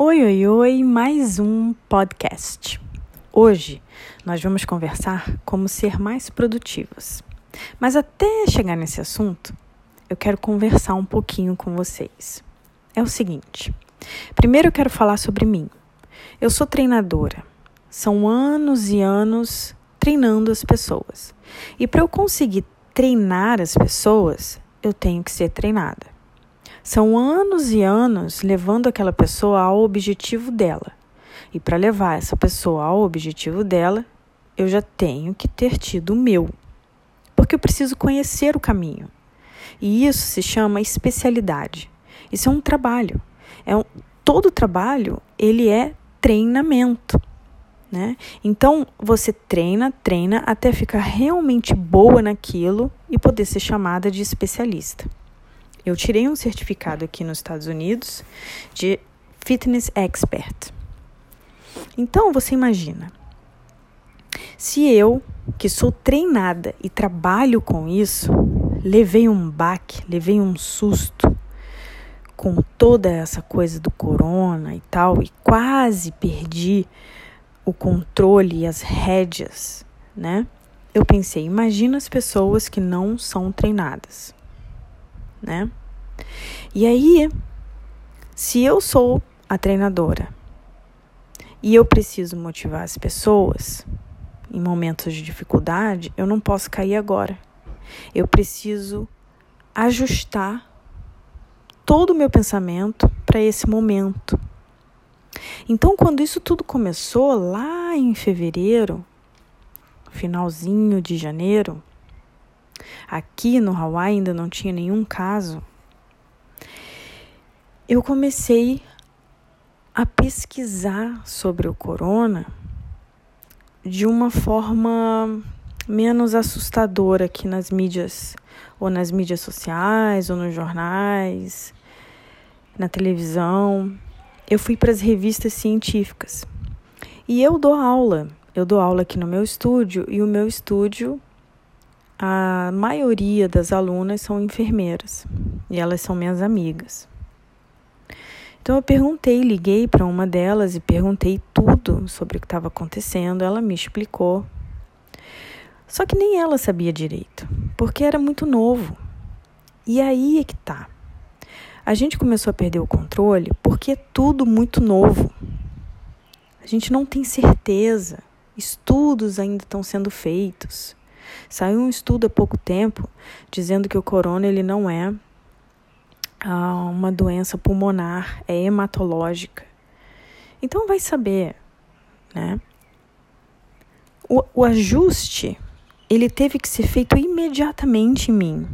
Oi, oi, oi, mais um podcast. Hoje nós vamos conversar como ser mais produtivas. Mas até chegar nesse assunto, eu quero conversar um pouquinho com vocês. É o seguinte: primeiro eu quero falar sobre mim. Eu sou treinadora. São anos e anos treinando as pessoas. E para eu conseguir treinar as pessoas, eu tenho que ser treinada. São anos e anos levando aquela pessoa ao objetivo dela. E para levar essa pessoa ao objetivo dela, eu já tenho que ter tido o meu. Porque eu preciso conhecer o caminho. E isso se chama especialidade. Isso é um trabalho. É um, todo trabalho, ele é treinamento. Né? Então você treina, treina até ficar realmente boa naquilo e poder ser chamada de especialista. Eu tirei um certificado aqui nos Estados Unidos de Fitness Expert. Então você imagina, se eu, que sou treinada e trabalho com isso, levei um baque, levei um susto com toda essa coisa do corona e tal, e quase perdi o controle e as rédeas, né? Eu pensei, imagina as pessoas que não são treinadas né? E aí, se eu sou a treinadora e eu preciso motivar as pessoas em momentos de dificuldade, eu não posso cair agora. Eu preciso ajustar todo o meu pensamento para esse momento. Então, quando isso tudo começou lá em fevereiro, finalzinho de janeiro, aqui no Hawaii ainda não tinha nenhum caso, eu comecei a pesquisar sobre o corona de uma forma menos assustadora aqui nas mídias, ou nas mídias sociais, ou nos jornais, na televisão. Eu fui para as revistas científicas. E eu dou aula. Eu dou aula aqui no meu estúdio e o meu estúdio a maioria das alunas são enfermeiras e elas são minhas amigas. Então eu perguntei, liguei para uma delas e perguntei tudo sobre o que estava acontecendo. Ela me explicou. Só que nem ela sabia direito, porque era muito novo. E aí é que tá. A gente começou a perder o controle porque é tudo muito novo. A gente não tem certeza. Estudos ainda estão sendo feitos. Saiu um estudo há pouco tempo dizendo que o corona ele não é ah, uma doença pulmonar, é hematológica. Então vai saber, né? O, o ajuste ele teve que ser feito imediatamente em mim,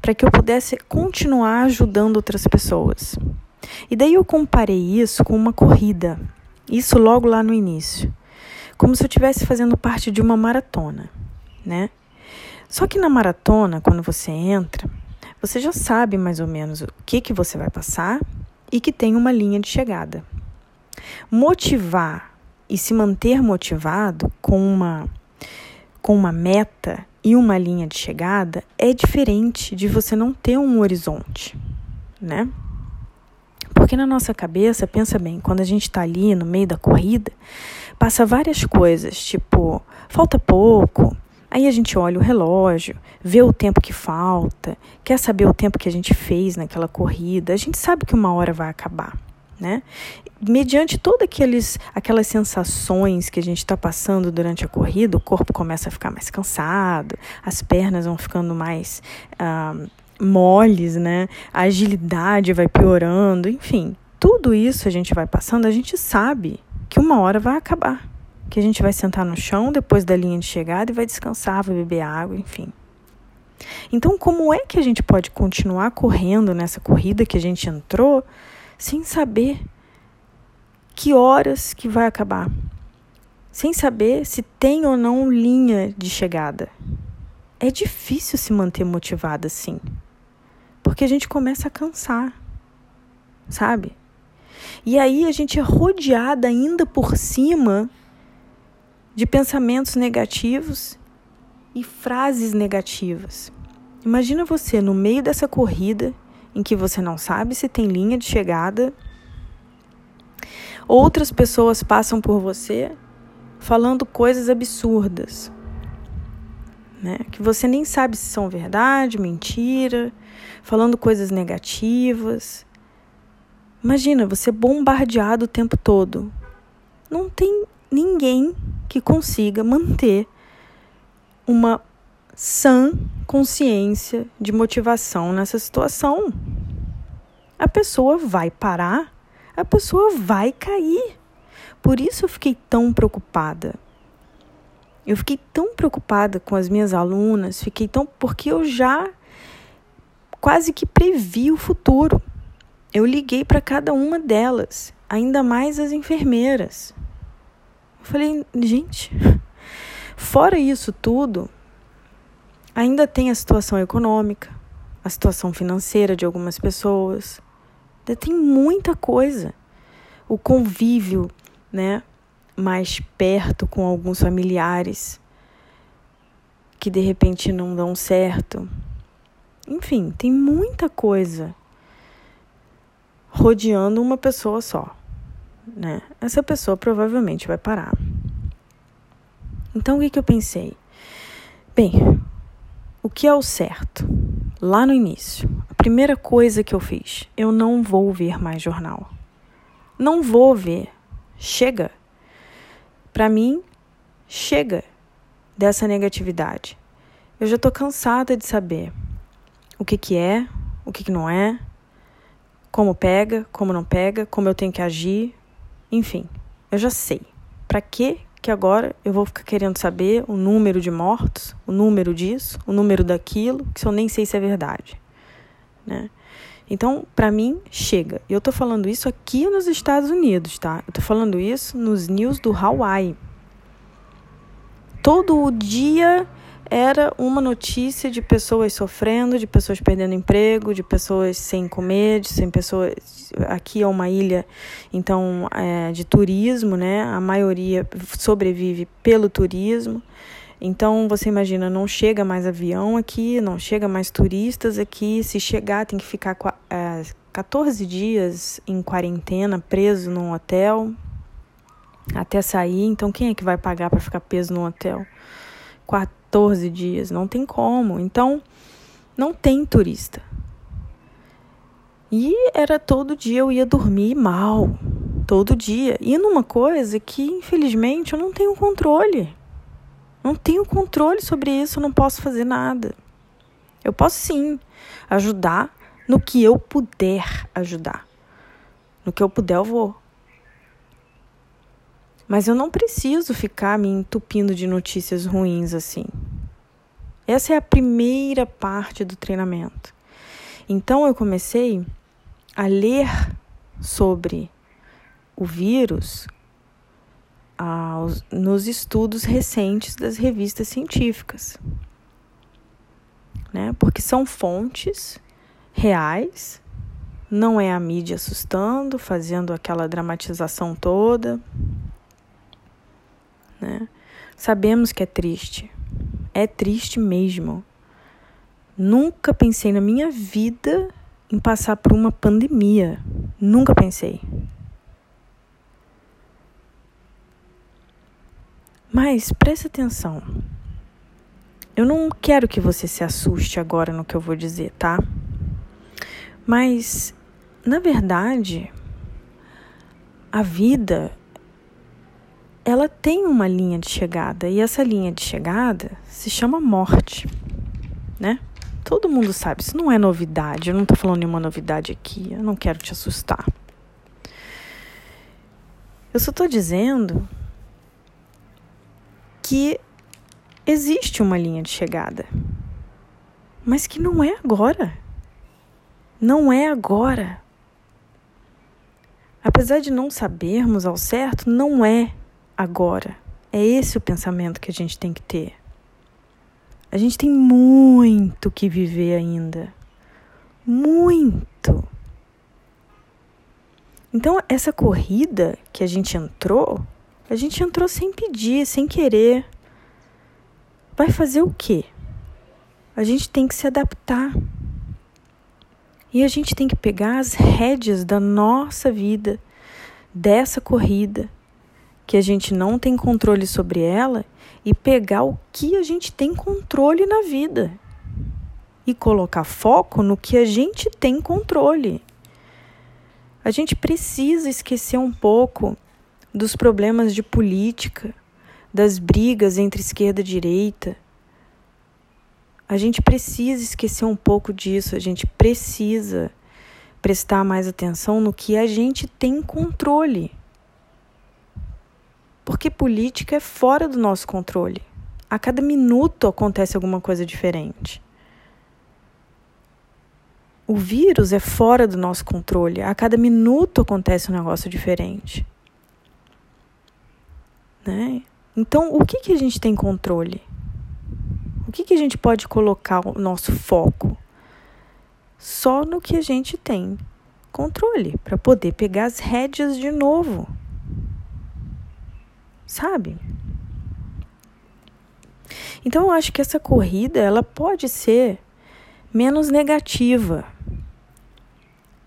para que eu pudesse continuar ajudando outras pessoas. E daí eu comparei isso com uma corrida, isso logo lá no início, como se eu estivesse fazendo parte de uma maratona né? Só que na maratona, quando você entra, você já sabe mais ou menos o que, que você vai passar e que tem uma linha de chegada. Motivar e se manter motivado com uma, com uma meta e uma linha de chegada é diferente de você não ter um horizonte, né? Porque na nossa cabeça, pensa bem, quando a gente está ali no meio da corrida, passa várias coisas, tipo, falta pouco, Aí a gente olha o relógio, vê o tempo que falta, quer saber o tempo que a gente fez naquela corrida. A gente sabe que uma hora vai acabar, né? Mediante todas aquelas sensações que a gente está passando durante a corrida, o corpo começa a ficar mais cansado, as pernas vão ficando mais ah, moles, né? A agilidade vai piorando, enfim. Tudo isso a gente vai passando, a gente sabe que uma hora vai acabar que a gente vai sentar no chão depois da linha de chegada e vai descansar, vai beber água, enfim. Então, como é que a gente pode continuar correndo nessa corrida que a gente entrou sem saber que horas que vai acabar? Sem saber se tem ou não linha de chegada. É difícil se manter motivada assim. Porque a gente começa a cansar. Sabe? E aí a gente é rodeada ainda por cima de pensamentos negativos e frases negativas. Imagina você no meio dessa corrida em que você não sabe se tem linha de chegada Outras pessoas passam por você falando coisas absurdas, né? Que você nem sabe se são verdade, mentira, falando coisas negativas. Imagina, você bombardeado o tempo todo. Não tem ninguém que consiga manter uma sã consciência de motivação nessa situação. A pessoa vai parar, a pessoa vai cair. Por isso eu fiquei tão preocupada. Eu fiquei tão preocupada com as minhas alunas, fiquei tão porque eu já quase que previ o futuro. Eu liguei para cada uma delas, ainda mais as enfermeiras. Eu falei, gente, fora isso tudo, ainda tem a situação econômica, a situação financeira de algumas pessoas. Ainda tem muita coisa. O convívio, né, mais perto com alguns familiares que de repente não dão certo. Enfim, tem muita coisa rodeando uma pessoa só, né? Essa pessoa provavelmente vai parar. Então o que, que eu pensei? Bem, o que é o certo? Lá no início, a primeira coisa que eu fiz, eu não vou ver mais jornal. Não vou ver. Chega. Para mim, chega dessa negatividade. Eu já estou cansada de saber o que, que é, o que, que não é, como pega, como não pega, como eu tenho que agir, enfim, eu já sei. Para que que agora eu vou ficar querendo saber o número de mortos, o número disso, o número daquilo, que eu nem sei se é verdade, né? Então, para mim, chega. Eu tô falando isso aqui nos Estados Unidos, tá? Eu tô falando isso nos news do Hawaii. Todo o dia era uma notícia de pessoas sofrendo, de pessoas perdendo emprego, de pessoas sem comer, de sem pessoas. Aqui é uma ilha, então, é, de turismo, né? A maioria sobrevive pelo turismo. Então você imagina, não chega mais avião aqui, não chega mais turistas aqui. Se chegar, tem que ficar é, 14 dias em quarentena, preso num hotel, até sair. Então quem é que vai pagar para ficar preso num hotel? 14 dias, não tem como. Então não tem turista. E era todo dia eu ia dormir mal, todo dia. E numa coisa que infelizmente eu não tenho controle. Não tenho controle sobre isso, não posso fazer nada. Eu posso sim ajudar no que eu puder ajudar. No que eu puder, eu vou. Mas eu não preciso ficar me entupindo de notícias ruins assim. Essa é a primeira parte do treinamento. Então eu comecei a ler sobre o vírus aos, nos estudos recentes das revistas científicas. Né? Porque são fontes reais, não é a mídia assustando, fazendo aquela dramatização toda. Né? Sabemos que é triste, é triste mesmo. Nunca pensei na minha vida em passar por uma pandemia. Nunca pensei. Mas preste atenção. Eu não quero que você se assuste agora no que eu vou dizer, tá? Mas, na verdade, a vida ela tem uma linha de chegada e essa linha de chegada se chama morte, né? Todo mundo sabe, isso não é novidade. Eu não tô falando nenhuma novidade aqui, eu não quero te assustar. Eu só tô dizendo que existe uma linha de chegada, mas que não é agora. Não é agora. Apesar de não sabermos ao certo, não é agora. É esse o pensamento que a gente tem que ter. A gente tem muito que viver ainda. Muito. Então, essa corrida que a gente entrou a gente entrou sem pedir, sem querer. Vai fazer o quê? A gente tem que se adaptar. E a gente tem que pegar as rédeas da nossa vida, dessa corrida, que a gente não tem controle sobre ela, e pegar o que a gente tem controle na vida e colocar foco no que a gente tem controle. A gente precisa esquecer um pouco dos problemas de política, das brigas entre esquerda e direita. A gente precisa esquecer um pouco disso, a gente precisa prestar mais atenção no que a gente tem controle. Porque política é fora do nosso controle. A cada minuto acontece alguma coisa diferente. O vírus é fora do nosso controle. A cada minuto acontece um negócio diferente. Né? Então, o que, que a gente tem controle? O que, que a gente pode colocar o nosso foco? Só no que a gente tem controle, para poder pegar as rédeas de novo. Sabe? Então eu acho que essa corrida ela pode ser menos negativa.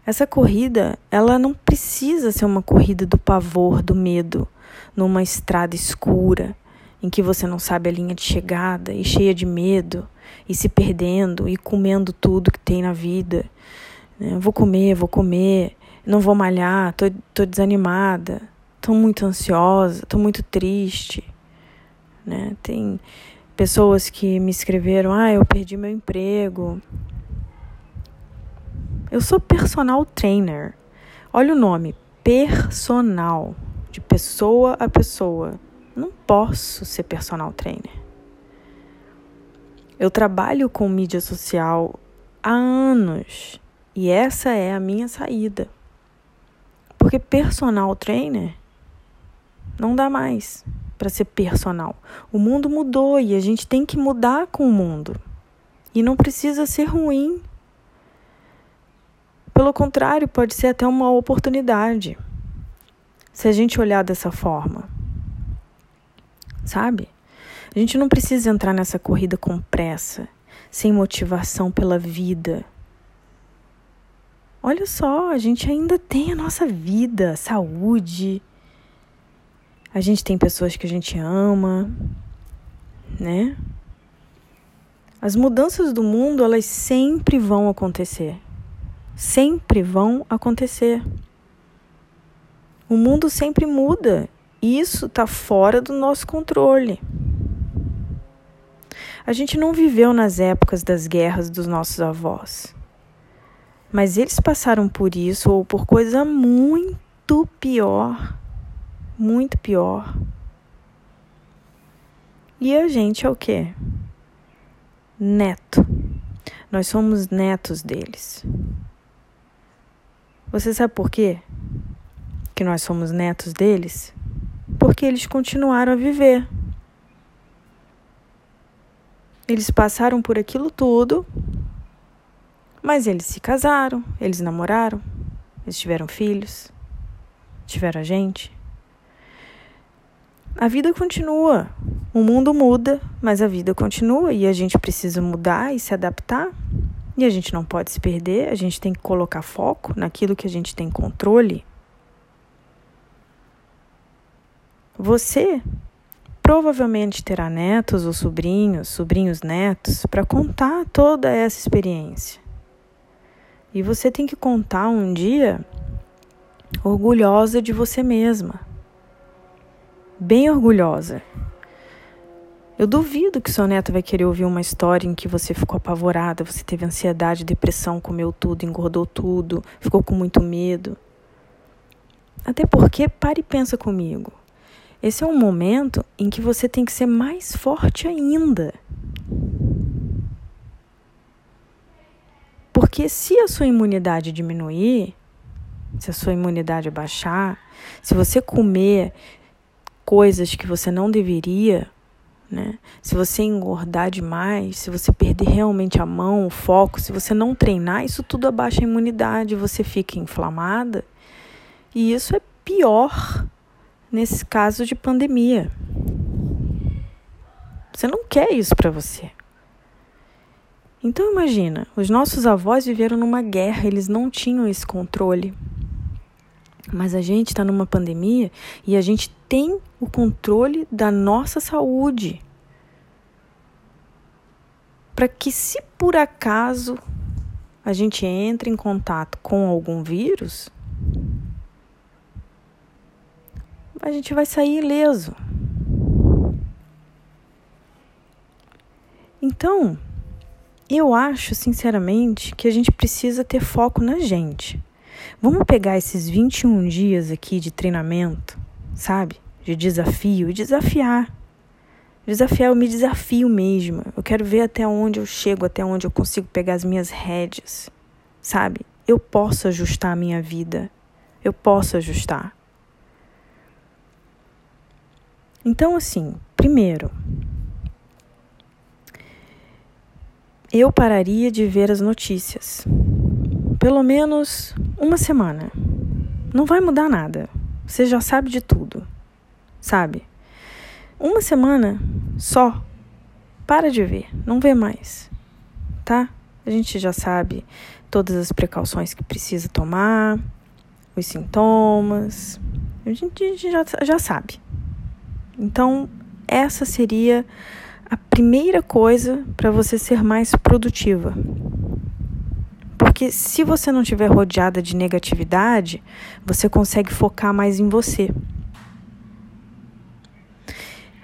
Essa corrida, ela não precisa ser uma corrida do pavor, do medo, numa estrada escura, em que você não sabe a linha de chegada e cheia de medo, e se perdendo e comendo tudo que tem na vida. Né? Vou comer, vou comer, não vou malhar, tô, tô desanimada, tô muito ansiosa, tô muito triste. Né? Tem pessoas que me escreveram: ah, eu perdi meu emprego, eu sou personal trainer. Olha o nome, personal, de pessoa a pessoa. Não posso ser personal trainer. Eu trabalho com mídia social há anos e essa é a minha saída. Porque personal trainer não dá mais para ser personal. O mundo mudou e a gente tem que mudar com o mundo. E não precisa ser ruim. Pelo contrário, pode ser até uma oportunidade. Se a gente olhar dessa forma. Sabe? A gente não precisa entrar nessa corrida com pressa, sem motivação pela vida. Olha só, a gente ainda tem a nossa vida, saúde. A gente tem pessoas que a gente ama, né? As mudanças do mundo, elas sempre vão acontecer sempre vão acontecer. O mundo sempre muda. Isso está fora do nosso controle. A gente não viveu nas épocas das guerras dos nossos avós. Mas eles passaram por isso ou por coisa muito pior. Muito pior. E a gente é o quê? Neto. Nós somos netos deles. Você sabe por quê? Que nós somos netos deles? Porque eles continuaram a viver. Eles passaram por aquilo tudo, mas eles se casaram, eles namoraram, eles tiveram filhos, tiveram a gente. A vida continua. O mundo muda, mas a vida continua e a gente precisa mudar e se adaptar. E a gente não pode se perder, a gente tem que colocar foco naquilo que a gente tem controle. Você provavelmente terá netos ou sobrinhos, sobrinhos netos, para contar toda essa experiência. E você tem que contar um dia orgulhosa de você mesma. Bem orgulhosa. Eu duvido que seu neto vai querer ouvir uma história em que você ficou apavorada, você teve ansiedade, depressão, comeu tudo, engordou tudo, ficou com muito medo. Até porque, pare e pensa comigo. Esse é um momento em que você tem que ser mais forte ainda. Porque se a sua imunidade diminuir, se a sua imunidade baixar, se você comer coisas que você não deveria, né? Se você engordar demais, se você perder realmente a mão, o foco, se você não treinar, isso tudo abaixa a imunidade, você fica inflamada. E isso é pior nesse caso de pandemia. Você não quer isso para você. Então imagina, os nossos avós viveram numa guerra, eles não tinham esse controle. Mas a gente está numa pandemia e a gente tem o controle da nossa saúde. Para que, se por acaso a gente entre em contato com algum vírus, a gente vai sair ileso. Então, eu acho, sinceramente, que a gente precisa ter foco na gente. Vamos pegar esses 21 dias aqui de treinamento, sabe? De desafio e desafiar. Desafiar, eu me desafio mesmo. Eu quero ver até onde eu chego, até onde eu consigo pegar as minhas rédeas, sabe? Eu posso ajustar a minha vida. Eu posso ajustar. Então, assim, primeiro, eu pararia de ver as notícias. Pelo menos uma semana. Não vai mudar nada. Você já sabe de tudo. Sabe? Uma semana só. Para de ver. Não vê mais. Tá? A gente já sabe todas as precauções que precisa tomar, os sintomas. A gente já, já sabe. Então, essa seria a primeira coisa para você ser mais produtiva. Porque se você não estiver rodeada de negatividade, você consegue focar mais em você.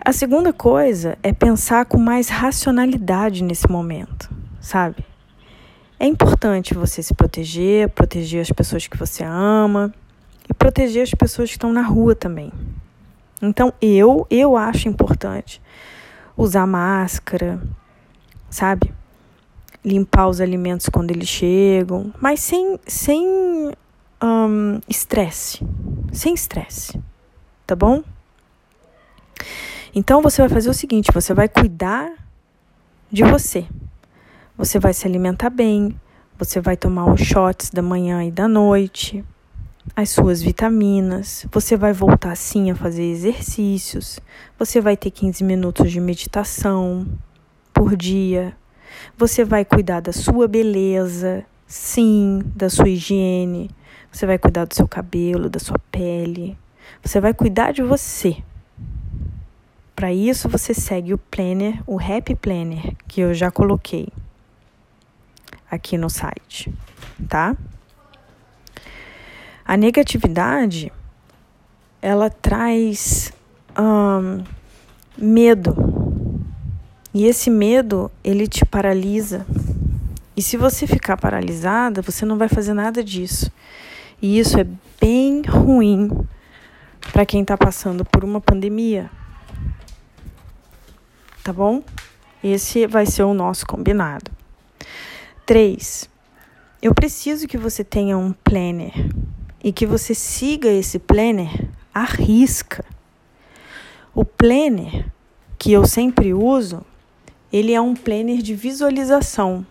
A segunda coisa é pensar com mais racionalidade nesse momento, sabe? É importante você se proteger, proteger as pessoas que você ama e proteger as pessoas que estão na rua também. Então, eu, eu acho importante usar máscara, sabe? Limpar os alimentos quando eles chegam, mas sem sem estresse, um, sem estresse, tá bom? Então você vai fazer o seguinte: você vai cuidar de você. Você vai se alimentar bem, você vai tomar os shots da manhã e da noite, as suas vitaminas, você vai voltar sim a fazer exercícios, você vai ter 15 minutos de meditação por dia, você vai cuidar da sua beleza, sim, da sua higiene, você vai cuidar do seu cabelo, da sua pele, você vai cuidar de você. Para isso você segue o planner, o Happy Planner, que eu já coloquei aqui no site, tá? A negatividade ela traz medo e esse medo ele te paralisa. E se você ficar paralisada, você não vai fazer nada disso. E isso é bem ruim para quem está passando por uma pandemia. Tá bom? Esse vai ser o nosso combinado. Três. Eu preciso que você tenha um planner e que você siga esse planner à risca. O planner que eu sempre uso, ele é um planner de visualização,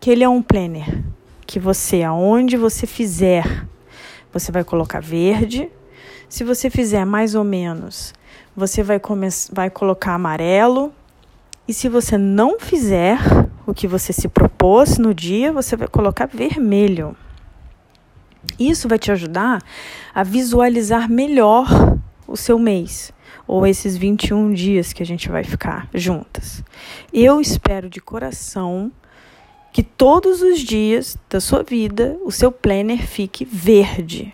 que ele é um planner que você aonde você fizer, você vai colocar verde. Se você fizer mais ou menos, você vai, vai colocar amarelo. E se você não fizer o que você se propôs no dia, você vai colocar vermelho. Isso vai te ajudar a visualizar melhor o seu mês ou esses 21 dias que a gente vai ficar juntas. Eu espero de coração que todos os dias da sua vida o seu planner fique verde.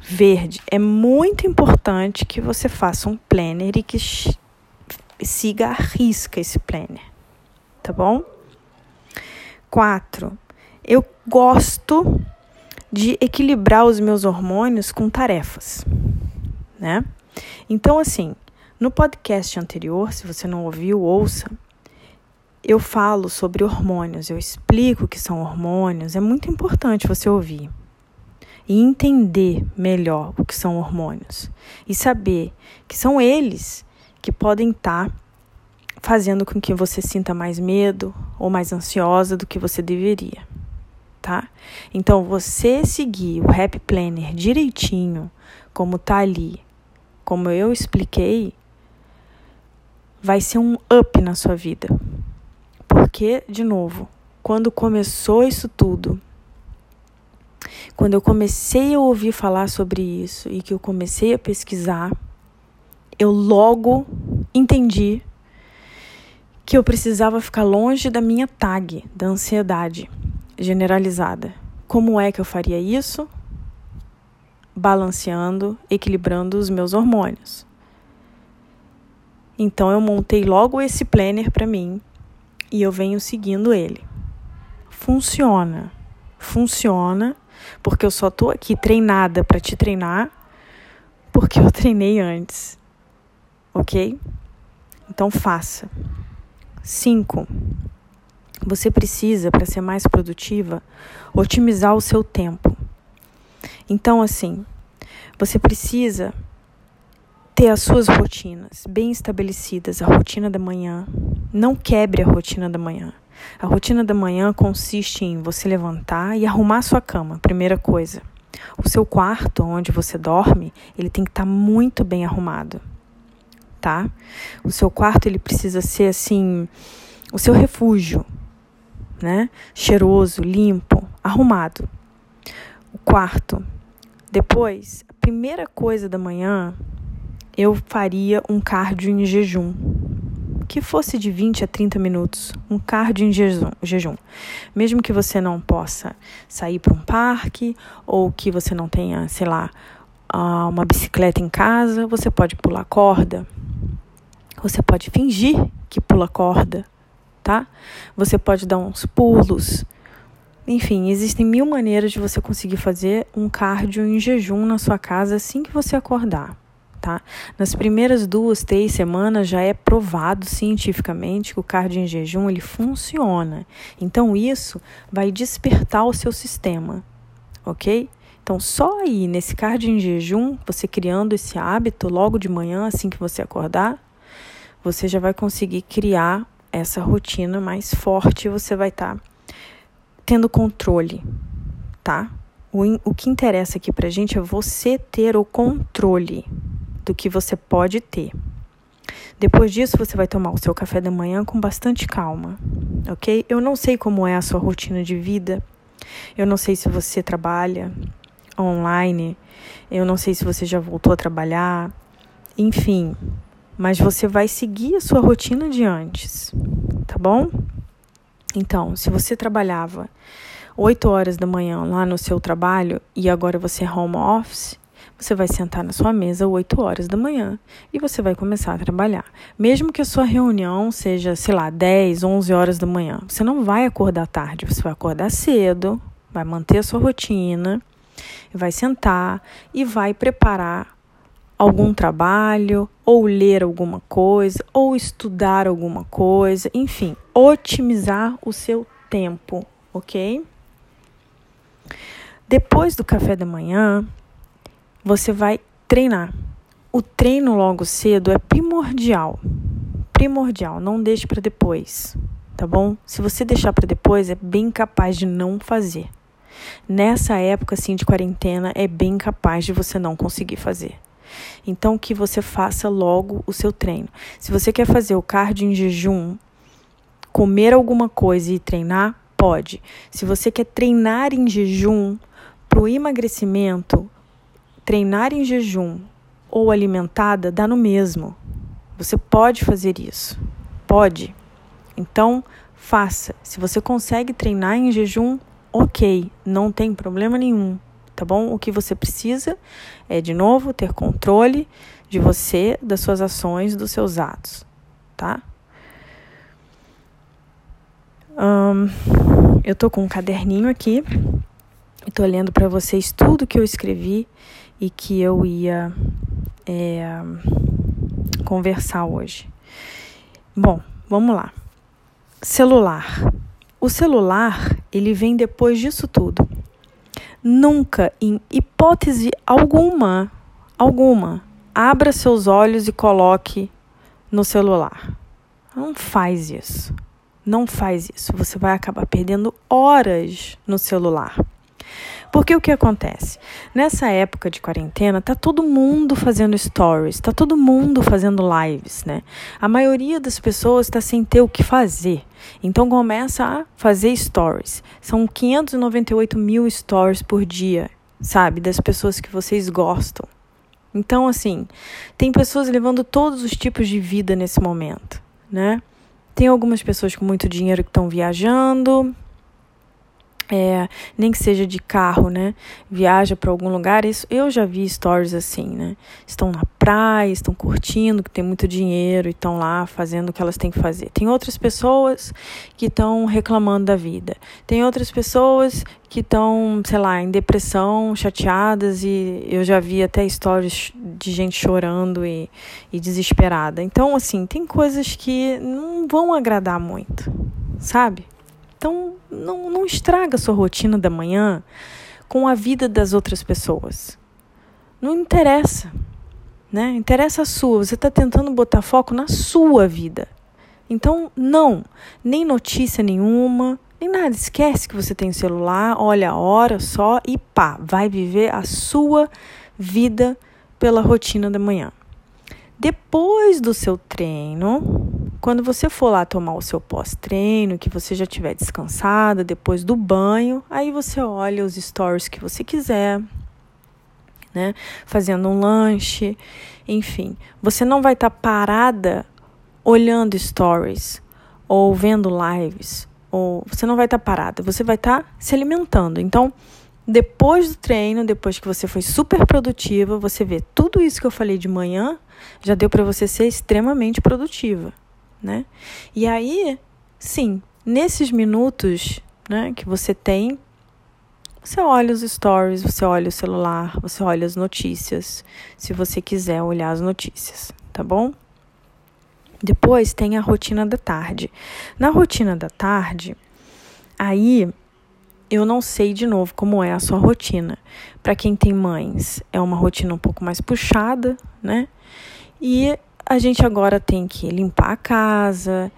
Verde. É muito importante que você faça um planner e que siga a risca esse planner. Tá bom? Quatro. Eu gosto de equilibrar os meus hormônios com tarefas, né? Então, assim, no podcast anterior, se você não ouviu, ouça. Eu falo sobre hormônios, eu explico o que são hormônios. É muito importante você ouvir e entender melhor o que são hormônios e saber que são eles que podem estar tá fazendo com que você sinta mais medo ou mais ansiosa do que você deveria tá? Então, você seguir o Happy Planner direitinho, como tá ali, como eu expliquei, vai ser um up na sua vida. Porque, de novo, quando começou isso tudo, Quando eu comecei a ouvir falar sobre isso e que eu comecei a pesquisar, eu logo entendi que eu precisava ficar longe da minha tag, da ansiedade generalizada. Como é que eu faria isso? Balanceando, equilibrando os meus hormônios. Então eu montei logo esse planner para mim e eu venho seguindo ele. Funciona. Funciona porque eu só tô aqui treinada para te treinar porque eu treinei antes. OK? Então faça. 5. Você precisa, para ser mais produtiva, otimizar o seu tempo. Então, assim, você precisa ter as suas rotinas bem estabelecidas, a rotina da manhã. Não quebre a rotina da manhã. A rotina da manhã consiste em você levantar e arrumar a sua cama, primeira coisa. O seu quarto, onde você dorme, ele tem que estar tá muito bem arrumado, tá? O seu quarto ele precisa ser assim, o seu refúgio, né? Cheiroso, limpo, arrumado. O quarto. Depois, a primeira coisa da manhã, eu faria um cardio em jejum. Que fosse de 20 a 30 minutos, um cardio em jejum, jejum. Mesmo que você não possa sair para um parque ou que você não tenha, sei lá, ah, uma bicicleta em casa, você pode pular corda. Você pode fingir que pula corda tá? Você pode dar uns pulos. Enfim, existem mil maneiras de você conseguir fazer um cardio em jejum na sua casa assim que você acordar. Tá? Nas primeiras duas, três semanas já é provado cientificamente que o cardio em jejum ele funciona. Então isso vai despertar o seu sistema, ok? Então só aí nesse cardio em jejum, você criando esse hábito logo de manhã assim que você acordar, você já vai conseguir criar essa rotina mais forte, você vai estar tá tendo controle, tá? O, o que interessa aqui pra gente é você ter o controle do que você pode ter. Depois disso, você vai tomar o seu café da manhã com bastante calma, ok? Eu não sei como é a sua rotina de vida, eu não sei se você trabalha online, eu não sei se você já voltou a trabalhar, enfim, mas você vai seguir a sua rotina de antes, tá bom? Então, se você trabalhava 8 horas da manhã lá no seu trabalho e agora você é home office, você vai sentar na sua mesa 8 horas da manhã e você vai começar a trabalhar. Mesmo que a sua reunião seja, sei lá, 10, 11 horas da manhã, você não vai acordar tarde, você vai acordar cedo, vai manter a sua rotina, vai sentar e vai preparar algum trabalho, ou ler alguma coisa, ou estudar alguma coisa, enfim, otimizar o seu tempo, ok? Depois do café da manhã, você vai treinar. O treino logo cedo é primordial. Primordial, não deixe para depois, tá bom? Se você deixar para depois, é bem capaz de não fazer. Nessa época assim de quarentena, é bem capaz de você não conseguir fazer. Então, que você faça logo o seu treino. Se você quer fazer o cardio em jejum, comer alguma coisa e treinar, pode. Se você quer treinar em jejum para o emagrecimento, treinar em jejum ou alimentada dá no mesmo. Você pode fazer isso. Pode. Então, faça. Se você consegue treinar em jejum, ok, não tem problema nenhum tá bom? O que você precisa é, de novo, ter controle de você, das suas ações, dos seus atos, tá? Eu tô com um caderninho aqui e tô lendo para vocês tudo que eu escrevi e que eu ia é, conversar hoje. Bom, vamos lá. Celular. O celular, ele vem depois disso tudo. Nunca, em hipótese alguma, alguma, abra seus olhos e coloque no celular. Não faz isso. Não faz isso. Você vai acabar perdendo horas no celular. Porque o que acontece? Nessa época de quarentena, tá todo mundo fazendo stories, tá todo mundo fazendo lives, né? A maioria das pessoas está sem ter o que fazer. Então começa a fazer stories. São 598 mil stories por dia, sabe? Das pessoas que vocês gostam. Então, assim, tem pessoas levando todos os tipos de vida nesse momento, né? Tem algumas pessoas com muito dinheiro que estão viajando, é, nem que seja de carro, né? Viaja para algum lugar. Isso, eu já vi stories assim, né? Estão na praia, estão curtindo, que tem muito dinheiro e estão lá fazendo o que elas têm que fazer. Tem outras pessoas que estão reclamando da vida. Tem outras pessoas que estão, sei lá, em depressão, chateadas e eu já vi até stories de gente chorando e, e desesperada. Então, assim, tem coisas que não vão agradar muito, sabe? Então, não, não estraga a sua rotina da manhã com a vida das outras pessoas. Não interessa, né? Interessa a sua. Você está tentando botar foco na sua vida. Então, não, nem notícia nenhuma, nem nada. Esquece que você tem celular, olha a hora só e pá, vai viver a sua vida pela rotina da manhã. Depois do seu treino, quando você for lá tomar o seu pós-treino, que você já tiver descansada depois do banho, aí você olha os stories que você quiser, né? Fazendo um lanche, enfim. Você não vai estar tá parada olhando stories ou vendo lives, ou você não vai estar tá parada, você vai estar tá se alimentando. Então, depois do treino, depois que você foi super produtiva, você vê tudo isso que eu falei de manhã, já deu para você ser extremamente produtiva né? E aí, sim, nesses minutos, né, que você tem, você olha os stories, você olha o celular, você olha as notícias, se você quiser olhar as notícias, tá bom? Depois tem a rotina da tarde. Na rotina da tarde, aí eu não sei de novo como é a sua rotina. Para quem tem mães, é uma rotina um pouco mais puxada, né? E a gente agora tem que limpar a casa,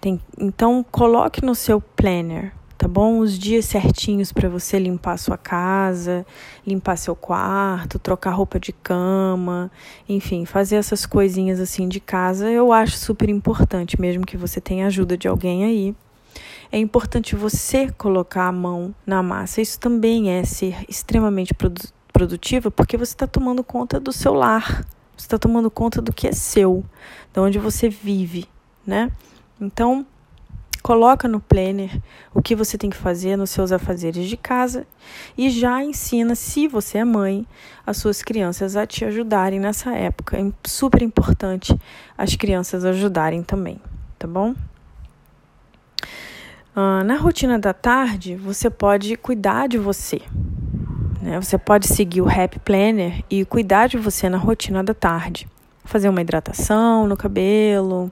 tem, então coloque no seu planner, tá bom? Os dias certinhos para você limpar a sua casa, limpar seu quarto, trocar roupa de cama, enfim, fazer essas coisinhas assim de casa, eu acho super importante, mesmo que você tenha ajuda de alguém aí. É importante você colocar a mão na massa. Isso também é ser extremamente produ produtiva, porque você está tomando conta do seu lar. Você está tomando conta do que é seu, de onde você vive, né? Então, coloca no planner o que você tem que fazer nos seus afazeres de casa e já ensina, se você é mãe, as suas crianças a te ajudarem nessa época. É super importante as crianças ajudarem também, tá bom? Uh, na rotina da tarde, você pode cuidar de você, né? Você pode seguir o Happy Planner e cuidar de você na rotina da tarde. Fazer uma hidratação no cabelo,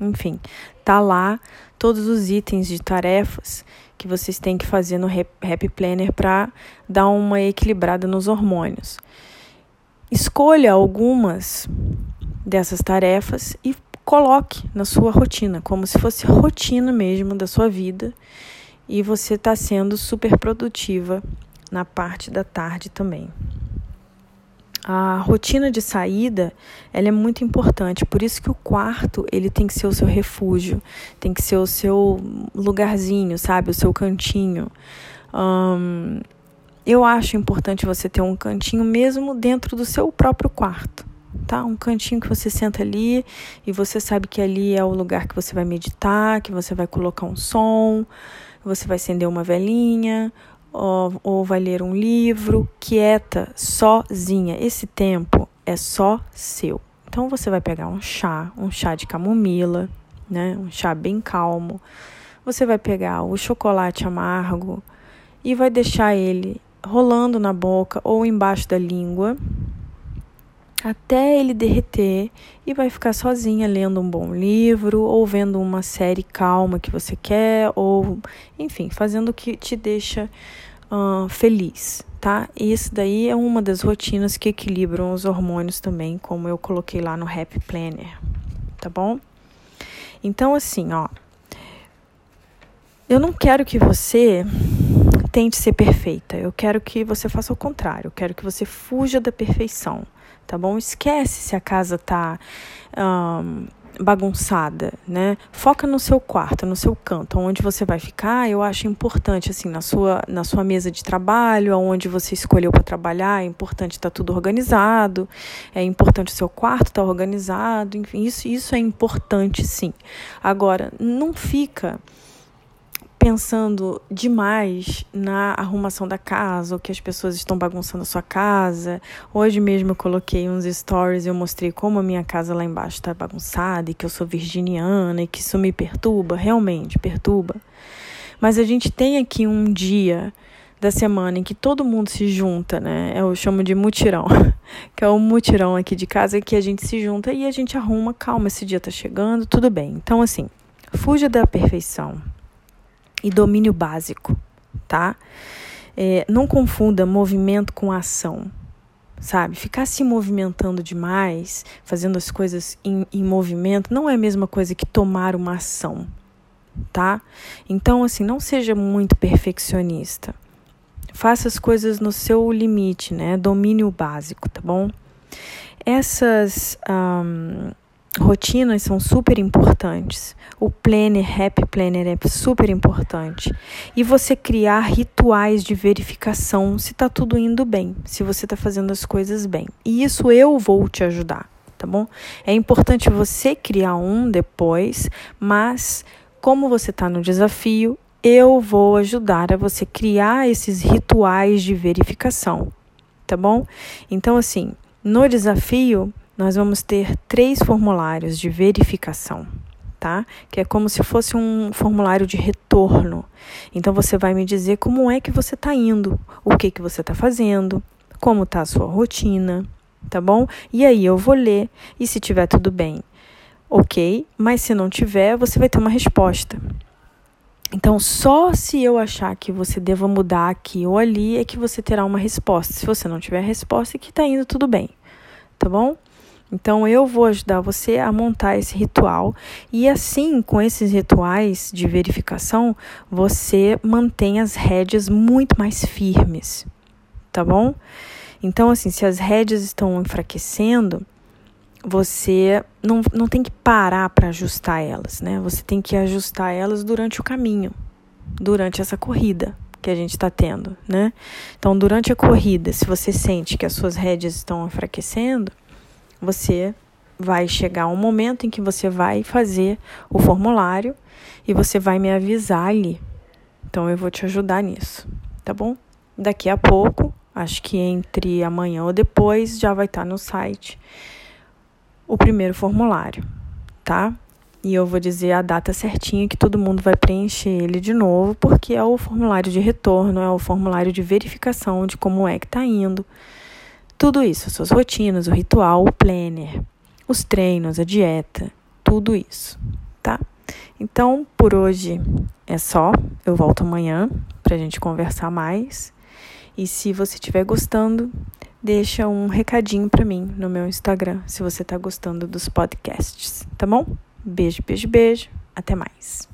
enfim, tá lá todos os itens de tarefas que vocês têm que fazer no Happy Planner para dar uma equilibrada nos hormônios. Escolha algumas dessas tarefas e coloque na sua rotina, como se fosse rotina mesmo da sua vida, e você está sendo super produtiva na parte da tarde também. A rotina de saída, ela é muito importante, por isso que o quarto, ele tem que ser o seu refúgio, tem que ser o seu lugarzinho, sabe, o seu cantinho. Eu acho importante você ter um cantinho mesmo dentro do seu próprio quarto, tá? Um cantinho que você senta ali e você sabe que ali é o lugar que você vai meditar, que você vai colocar um som, você vai acender uma velinha, ou, ou vai ler um livro, quieta, sozinha. Esse tempo é só seu. Então você vai pegar um chá, um chá de camomila, né? Um chá bem calmo. Você vai pegar o chocolate amargo e vai deixar ele rolando na boca ou embaixo da língua até ele derreter e vai ficar sozinha lendo um bom livro ou vendo uma série calma que você quer ou enfim fazendo o que te deixa uh, feliz tá isso daí é uma das rotinas que equilibram os hormônios também como eu coloquei lá no Happy Planner tá bom então assim ó eu não quero que você tente ser perfeita. Eu quero que você faça o contrário. Eu quero que você fuja da perfeição, tá bom? Esquece se a casa tá um, bagunçada, né? Foca no seu quarto, no seu canto, onde você vai ficar. Eu acho importante assim na sua na sua mesa de trabalho, aonde você escolheu para trabalhar, é importante estar tá tudo organizado. É importante o seu quarto estar tá organizado. Enfim, isso isso é importante, sim. Agora, não fica pensando demais na arrumação da casa, ou que as pessoas estão bagunçando a sua casa. Hoje mesmo eu coloquei uns stories e eu mostrei como a minha casa lá embaixo está bagunçada e que eu sou virginiana e que isso me perturba, realmente perturba. Mas a gente tem aqui um dia da semana em que todo mundo se junta, né? Eu chamo de mutirão, que é o mutirão aqui de casa que a gente se junta e a gente arruma, calma, esse dia tá chegando, tudo bem. Então assim, fuja da perfeição e domínio básico, tá? É, não confunda movimento com ação, sabe? Ficar se movimentando demais, fazendo as coisas em, em movimento, não é a mesma coisa que tomar uma ação, tá? Então, assim, não seja muito perfeccionista. Faça as coisas no seu limite, né? Domínio básico, tá bom? Essas. Um, rotinas são super importantes. O planner, happy planner é super importante. E você criar rituais de verificação se está tudo indo bem, se você está fazendo as coisas bem. E isso eu vou te ajudar, tá bom? É importante você criar um depois, mas como você está no desafio, eu vou ajudar a você criar esses rituais de verificação, tá bom? Então, assim, no desafio, nós vamos ter três formulários de verificação, tá? Que é como se fosse um formulário de retorno. Então você vai me dizer como é que você está indo, o que que você está fazendo, como está a sua rotina, tá bom? E aí eu vou ler e se tiver tudo bem, ok. Mas se não tiver, você vai ter uma resposta. Então, só se eu achar que você deva mudar aqui ou ali é que você terá uma resposta. Se você não tiver resposta, é que está indo tudo bem, tá bom? Então eu vou ajudar você a montar esse ritual e assim, com esses rituais de verificação, você mantém as rédeas muito mais firmes, tá bom? Então assim, se as rédeas estão enfraquecendo, você não, não tem que parar para ajustar elas, né? Você tem que ajustar elas durante o caminho, durante essa corrida que a gente está tendo, né? Então, durante a corrida, se você sente que as suas rédeas estão enfraquecendo, você vai chegar um momento em que você vai fazer o formulário e você vai me avisar ali. Então eu vou te ajudar nisso, tá bom? Daqui a pouco, acho que entre amanhã ou depois, já vai estar no site o primeiro formulário, tá? E eu vou dizer a data certinha que todo mundo vai preencher ele de novo, porque é o formulário de retorno, é o formulário de verificação de como é que tá indo tudo isso, suas rotinas, o ritual, o planner, os treinos, a dieta, tudo isso, tá? Então, por hoje é só. Eu volto amanhã pra gente conversar mais. E se você estiver gostando, deixa um recadinho para mim no meu Instagram, se você tá gostando dos podcasts, tá bom? Beijo, beijo, beijo. Até mais.